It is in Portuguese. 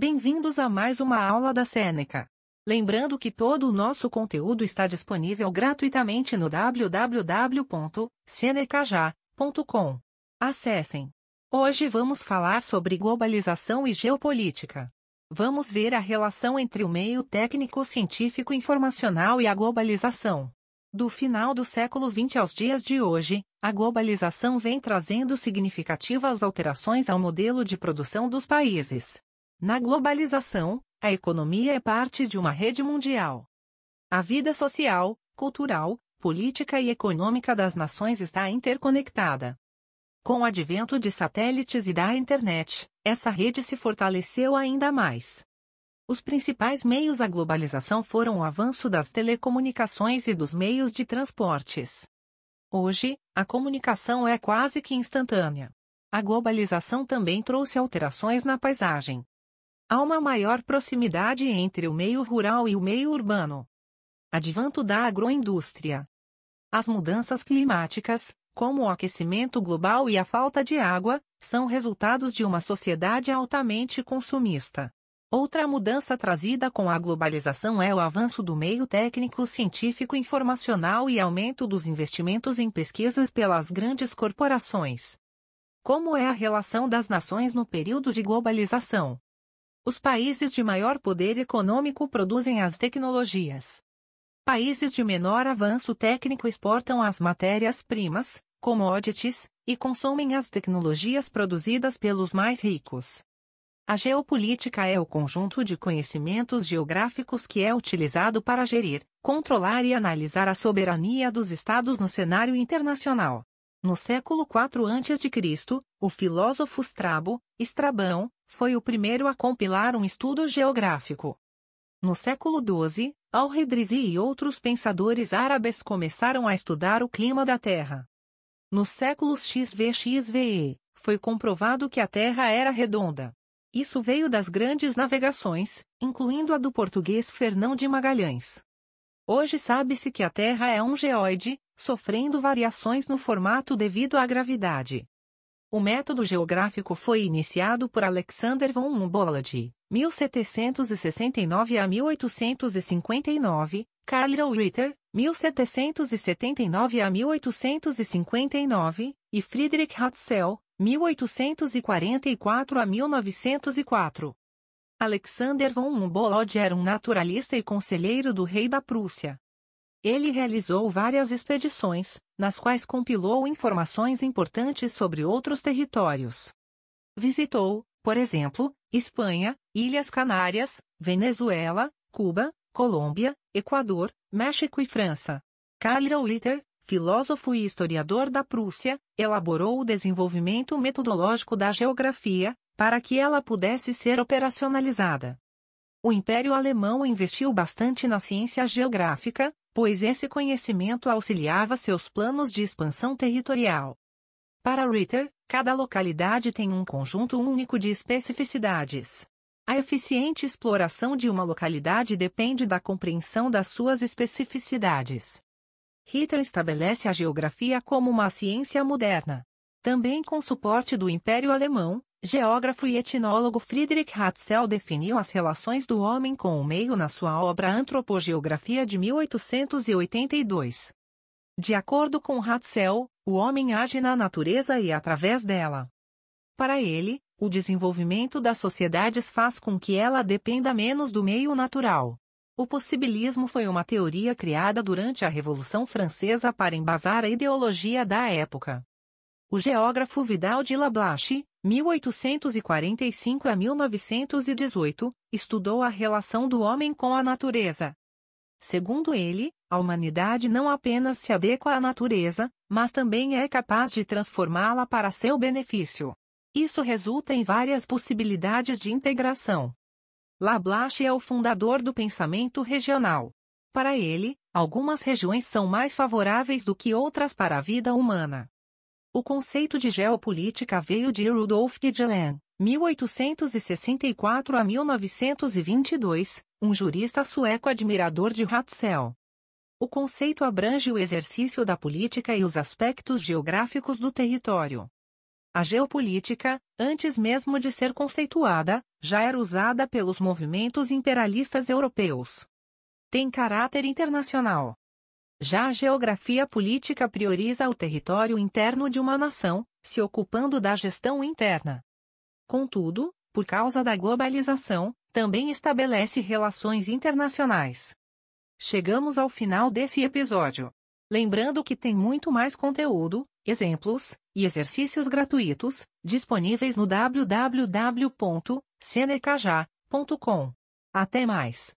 Bem-vindos a mais uma aula da Seneca. Lembrando que todo o nosso conteúdo está disponível gratuitamente no www.senecaja.com. Acessem. Hoje vamos falar sobre globalização e geopolítica. Vamos ver a relação entre o meio técnico-científico informacional e a globalização. Do final do século XX aos dias de hoje, a globalização vem trazendo significativas alterações ao modelo de produção dos países. Na globalização, a economia é parte de uma rede mundial. A vida social, cultural, política e econômica das nações está interconectada. Com o advento de satélites e da internet, essa rede se fortaleceu ainda mais. Os principais meios à globalização foram o avanço das telecomunicações e dos meios de transportes. Hoje, a comunicação é quase que instantânea. A globalização também trouxe alterações na paisagem, Há uma maior proximidade entre o meio rural e o meio urbano. Advanto da agroindústria. As mudanças climáticas, como o aquecimento global e a falta de água, são resultados de uma sociedade altamente consumista. Outra mudança trazida com a globalização é o avanço do meio técnico científico informacional e aumento dos investimentos em pesquisas pelas grandes corporações. Como é a relação das nações no período de globalização? Os países de maior poder econômico produzem as tecnologias. Países de menor avanço técnico exportam as matérias-primas, commodities, e consomem as tecnologias produzidas pelos mais ricos. A geopolítica é o conjunto de conhecimentos geográficos que é utilizado para gerir, controlar e analisar a soberania dos estados no cenário internacional. No século IV a.C., o filósofo Strabo, Estrabão, foi o primeiro a compilar um estudo geográfico. No século XII, Al-Redrizi e outros pensadores árabes começaram a estudar o clima da Terra. Nos séculos XV-XVE, foi comprovado que a Terra era redonda. Isso veio das grandes navegações, incluindo a do português Fernão de Magalhães. Hoje sabe-se que a Terra é um geoide, sofrendo variações no formato devido à gravidade. O método geográfico foi iniciado por Alexander von Humboldt, 1769 a 1859, Karl Ritter, 1779 a 1859, e Friedrich Hatzel, 1844 a 1904. Alexander von Humboldt era um naturalista e conselheiro do rei da Prússia. Ele realizou várias expedições, nas quais compilou informações importantes sobre outros territórios. Visitou, por exemplo, Espanha, Ilhas Canárias, Venezuela, Cuba, Colômbia, Equador, México e França. Karl Ritter, filósofo e historiador da Prússia, elaborou o desenvolvimento metodológico da geografia, para que ela pudesse ser operacionalizada. O Império Alemão investiu bastante na ciência geográfica, pois esse conhecimento auxiliava seus planos de expansão territorial. Para Ritter, cada localidade tem um conjunto único de especificidades. A eficiente exploração de uma localidade depende da compreensão das suas especificidades. Ritter estabelece a geografia como uma ciência moderna. Também com suporte do Império Alemão, Geógrafo e etnólogo Friedrich Hatzel definiu as relações do homem com o meio na sua obra Antropogeografia de 1882. De acordo com Hatzel, o homem age na natureza e através dela. Para ele, o desenvolvimento das sociedades faz com que ela dependa menos do meio natural. O possibilismo foi uma teoria criada durante a Revolução Francesa para embasar a ideologia da época. O geógrafo Vidal de Lablache, 1845 a 1918, estudou a relação do homem com a natureza. Segundo ele, a humanidade não apenas se adequa à natureza, mas também é capaz de transformá-la para seu benefício. Isso resulta em várias possibilidades de integração. Lablache é o fundador do pensamento regional. Para ele, algumas regiões são mais favoráveis do que outras para a vida humana. O conceito de geopolítica veio de Rudolf Gidelen, 1864 a 1922, um jurista sueco admirador de Hatzel. O conceito abrange o exercício da política e os aspectos geográficos do território. A geopolítica, antes mesmo de ser conceituada, já era usada pelos movimentos imperialistas europeus. Tem caráter internacional. Já a geografia política prioriza o território interno de uma nação, se ocupando da gestão interna. Contudo, por causa da globalização, também estabelece relações internacionais. Chegamos ao final desse episódio. Lembrando que tem muito mais conteúdo, exemplos e exercícios gratuitos disponíveis no www.senecaja.com. Até mais!